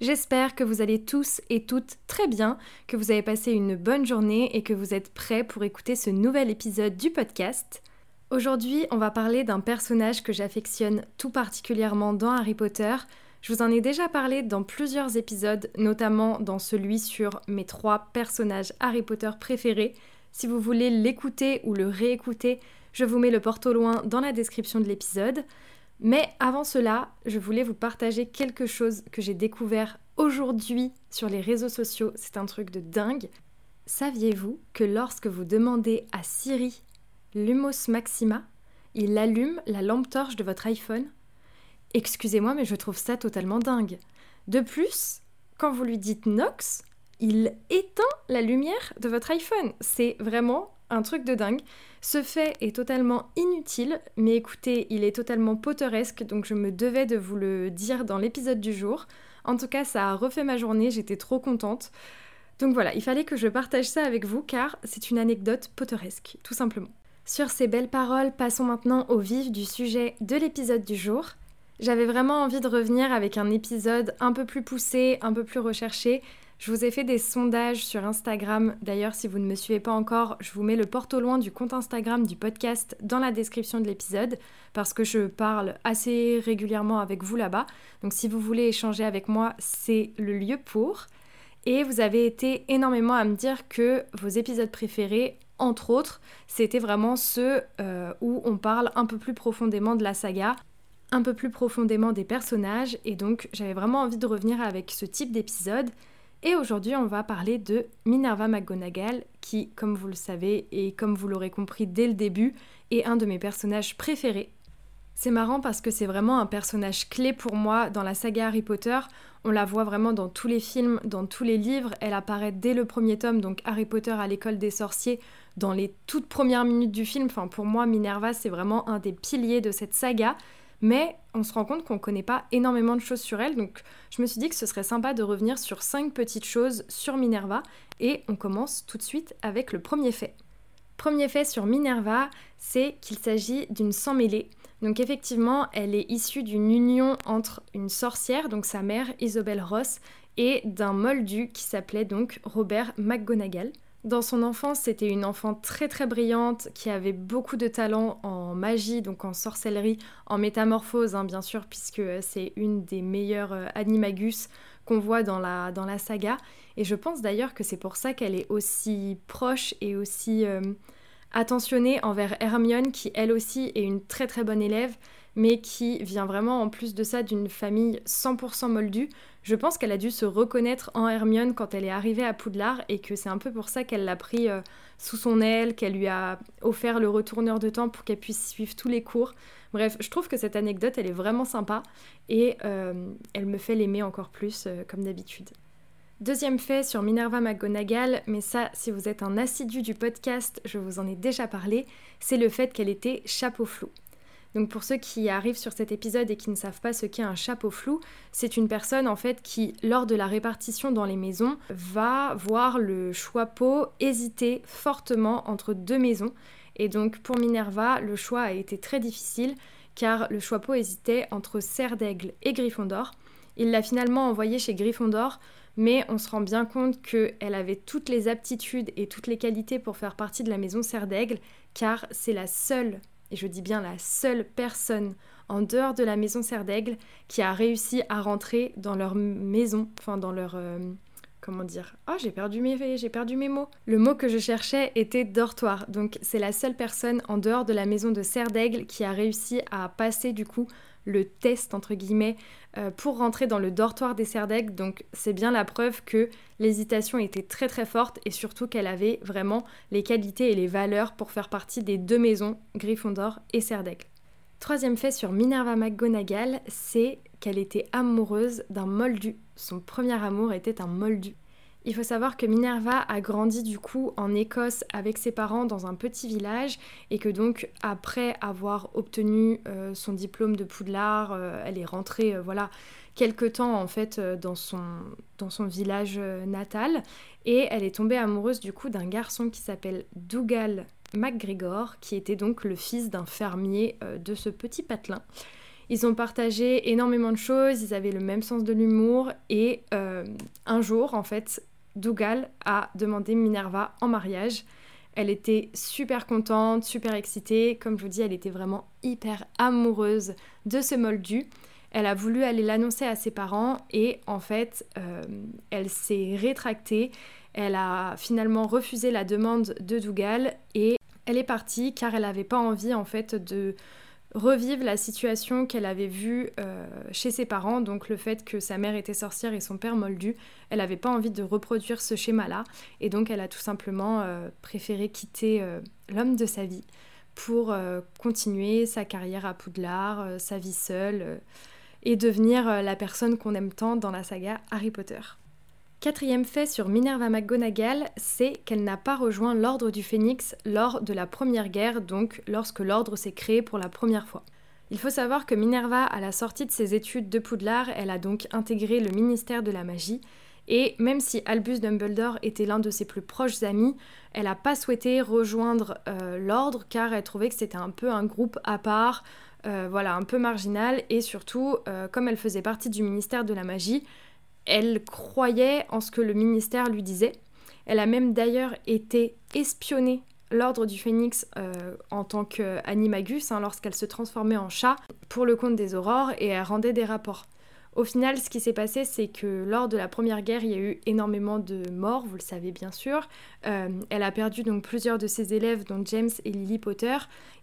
J'espère que vous allez tous et toutes très bien, que vous avez passé une bonne journée et que vous êtes prêts pour écouter ce nouvel épisode du podcast. Aujourd'hui, on va parler d'un personnage que j'affectionne tout particulièrement dans Harry Potter. Je vous en ai déjà parlé dans plusieurs épisodes, notamment dans celui sur mes trois personnages Harry Potter préférés. Si vous voulez l'écouter ou le réécouter, je vous mets le porte au loin dans la description de l'épisode. Mais avant cela, je voulais vous partager quelque chose que j'ai découvert aujourd'hui sur les réseaux sociaux. C'est un truc de dingue. Saviez-vous que lorsque vous demandez à Siri Lumos Maxima, il allume la lampe torche de votre iPhone? Excusez-moi, mais je trouve ça totalement dingue. De plus, quand vous lui dites Nox, il éteint la lumière de votre iPhone. C'est vraiment un truc de dingue. Ce fait est totalement inutile, mais écoutez, il est totalement potteresque, donc je me devais de vous le dire dans l'épisode du jour. En tout cas, ça a refait ma journée, j'étais trop contente. Donc voilà, il fallait que je partage ça avec vous car c'est une anecdote potteresque, tout simplement. Sur ces belles paroles, passons maintenant au vif du sujet de l'épisode du jour. J'avais vraiment envie de revenir avec un épisode un peu plus poussé, un peu plus recherché, je vous ai fait des sondages sur Instagram. D'ailleurs, si vous ne me suivez pas encore, je vous mets le porte au loin du compte Instagram du podcast dans la description de l'épisode parce que je parle assez régulièrement avec vous là-bas. Donc si vous voulez échanger avec moi, c'est le lieu pour. Et vous avez été énormément à me dire que vos épisodes préférés, entre autres, c'était vraiment ceux euh, où on parle un peu plus profondément de la saga, un peu plus profondément des personnages. Et donc j'avais vraiment envie de revenir avec ce type d'épisode. Et aujourd'hui, on va parler de Minerva McGonagall, qui, comme vous le savez et comme vous l'aurez compris dès le début, est un de mes personnages préférés. C'est marrant parce que c'est vraiment un personnage clé pour moi dans la saga Harry Potter. On la voit vraiment dans tous les films, dans tous les livres. Elle apparaît dès le premier tome, donc Harry Potter à l'école des sorciers, dans les toutes premières minutes du film. Enfin, pour moi, Minerva, c'est vraiment un des piliers de cette saga mais on se rend compte qu'on ne connaît pas énormément de choses sur elle, donc je me suis dit que ce serait sympa de revenir sur cinq petites choses sur Minerva, et on commence tout de suite avec le premier fait. Premier fait sur Minerva, c'est qu'il s'agit d'une sang mêlée. Donc effectivement, elle est issue d'une union entre une sorcière, donc sa mère Isobel Ross, et d'un moldu qui s'appelait donc Robert McGonagall. Dans son enfance, c'était une enfant très très brillante qui avait beaucoup de talent en magie, donc en sorcellerie, en métamorphose, hein, bien sûr, puisque euh, c'est une des meilleures euh, animagus qu'on voit dans la, dans la saga. Et je pense d'ailleurs que c'est pour ça qu'elle est aussi proche et aussi euh, attentionnée envers Hermione, qui elle aussi est une très très bonne élève, mais qui vient vraiment en plus de ça d'une famille 100% moldue. Je pense qu'elle a dû se reconnaître en Hermione quand elle est arrivée à Poudlard et que c'est un peu pour ça qu'elle l'a pris euh, sous son aile, qu'elle lui a offert le retourneur de temps pour qu'elle puisse suivre tous les cours. Bref, je trouve que cette anecdote, elle est vraiment sympa et euh, elle me fait l'aimer encore plus euh, comme d'habitude. Deuxième fait sur Minerva McGonagall, mais ça, si vous êtes un assidu du podcast, je vous en ai déjà parlé, c'est le fait qu'elle était chapeau flou. Donc pour ceux qui arrivent sur cet épisode et qui ne savent pas ce qu'est un chapeau flou, c'est une personne en fait qui, lors de la répartition dans les maisons, va voir le chapeau hésiter fortement entre deux maisons. Et donc pour Minerva, le choix a été très difficile car le chapeau hésitait entre Serre d'Aigle et Gryffondor. Il l'a finalement envoyé chez Gryffondor, mais on se rend bien compte qu'elle avait toutes les aptitudes et toutes les qualités pour faire partie de la maison Serre d'Aigle, car c'est la seule et je dis bien la seule personne en dehors de la maison Serre d'Aigle qui a réussi à rentrer dans leur maison, enfin dans leur... Euh, comment dire Oh, j'ai perdu, mes, j'ai perdu mes mots. Le mot que je cherchais était dortoir. Donc c'est la seule personne en dehors de la maison de Serre d'Aigle qui a réussi à passer du coup le test entre guillemets euh, pour rentrer dans le dortoir des Serdeg. Donc c'est bien la preuve que l'hésitation était très très forte et surtout qu'elle avait vraiment les qualités et les valeurs pour faire partie des deux maisons, Gryffondor et Serdeg. Troisième fait sur Minerva McGonagall, c'est qu'elle était amoureuse d'un moldu. Son premier amour était un moldu. Il faut savoir que Minerva a grandi du coup en Écosse avec ses parents dans un petit village et que donc après avoir obtenu euh, son diplôme de Poudlard, euh, elle est rentrée euh, voilà quelque temps en fait dans son, village natal et elle est tombée amoureuse du coup d'un garçon qui s'appelle Dougal MacGregor qui était donc le fils d'un fermier de ce petit patelin. Ils ont partagé énormément de choses, ils avaient le même sens de l'humour et un jour en fait Dougal a demandé Minerva en mariage. Elle était super contente, super excitée. Comme je vous dis, elle était vraiment hyper amoureuse de ce moldu. Elle a voulu aller l'annoncer à ses parents et en fait, euh, elle s'est rétractée. Elle a finalement refusé la demande de Dougal et elle est partie car elle n'avait pas envie en fait de revivre la situation qu'elle avait vue euh, chez ses parents, donc le fait que sa mère était sorcière et son père moldu. Elle n'avait pas envie de reproduire ce schéma-là, et donc elle a tout simplement euh, préféré quitter euh, l'homme de sa vie pour continuer sa carrière à Poudlard, sa vie seule, et devenir la personne qu'on aime tant dans la saga Harry Potter. Quatrième fait sur Minerva McGonagall, c'est qu'elle n'a pas rejoint l'Ordre du Phénix lors de la Première Guerre, donc lorsque l'Ordre s'est créé pour la première fois. Il faut savoir que Minerva, à la sortie de ses études de Poudlard, elle a donc intégré le ministère de la magie, et même si Albus Dumbledore était l'un de ses plus proches amis, elle n'a pas souhaité rejoindre euh, l'Ordre car elle trouvait que c'était un peu un groupe à part, euh, voilà, un peu marginal, et surtout, euh, comme elle faisait partie du ministère de la magie, elle croyait en ce que le ministère lui disait. Elle a même d'ailleurs été espionnée l'ordre du phénix euh, en tant qu'animagus hein, lorsqu'elle se transformait en chat pour le compte des aurores et elle rendait des rapports. Au final, ce qui s'est passé, c'est que lors de la première guerre, il y a eu énormément de morts, vous le savez bien sûr. Euh, elle a perdu donc plusieurs de ses élèves, dont James et Lily Potter,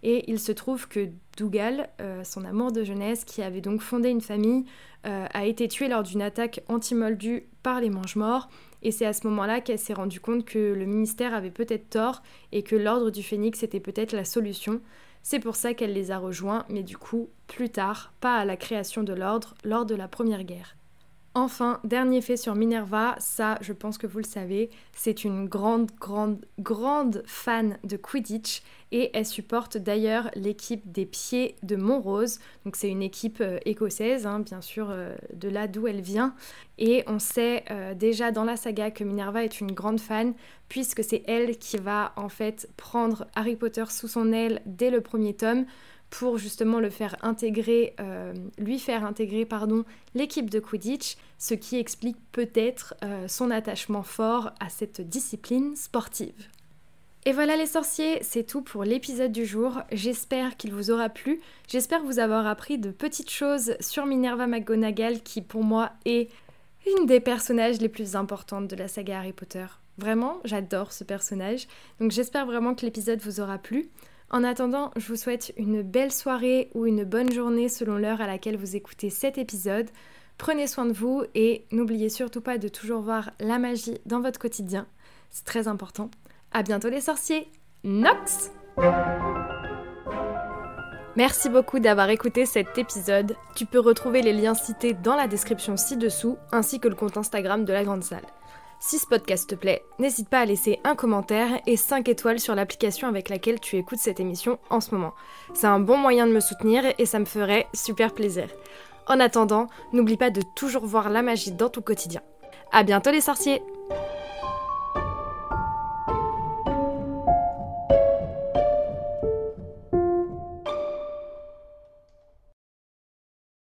et il se trouve que Dougal, euh, son amour de jeunesse, qui avait donc fondé une famille, euh, a été tué lors d'une attaque anti-moldue par les mange-morts. Et c'est à ce moment-là qu'elle s'est rendue compte que le ministère avait peut-être tort et que l'ordre du phénix était peut-être la solution. C'est pour ça qu'elle les a rejoints, mais du coup, plus tard, pas à la création de l'ordre, lors de la Première Guerre. Enfin, dernier fait sur Minerva, ça je pense que vous le savez, c'est une grande, grande, grande fan de Quidditch et elle supporte d'ailleurs l'équipe des Pieds de Montrose. Donc c'est une équipe euh, écossaise, hein, bien sûr, euh, de là d'où elle vient. Et on sait euh, déjà dans la saga que Minerva est une grande fan puisque c'est elle qui va en fait prendre Harry Potter sous son aile dès le premier tome pour justement le faire intégrer, euh, lui faire intégrer pardon, l'équipe de Quidditch, ce qui explique peut-être euh, son attachement fort à cette discipline sportive. Et voilà les sorciers, c'est tout pour l'épisode du jour. J'espère qu'il vous aura plu. J'espère vous avoir appris de petites choses sur Minerva McGonagall qui pour moi est une des personnages les plus importantes de la saga Harry Potter. Vraiment, j'adore ce personnage. Donc j'espère vraiment que l'épisode vous aura plu. En attendant, je vous souhaite une belle soirée ou une bonne journée selon l'heure à laquelle vous écoutez cet épisode. Prenez soin de vous et n'oubliez surtout pas de toujours voir la magie dans votre quotidien. C'est très important. À bientôt les sorciers. Nox Merci beaucoup d'avoir écouté cet épisode. Tu peux retrouver les liens cités dans la description ci-dessous, ainsi que le compte Instagram de la Grande Salle. Si ce podcast te plaît, n'hésite pas à laisser un commentaire et 5 étoiles sur l'application avec laquelle tu écoutes cette émission en ce moment. C'est un bon moyen de me soutenir et ça me ferait super plaisir. En attendant, n'oublie pas de toujours voir la magie dans ton quotidien. À bientôt les sorciers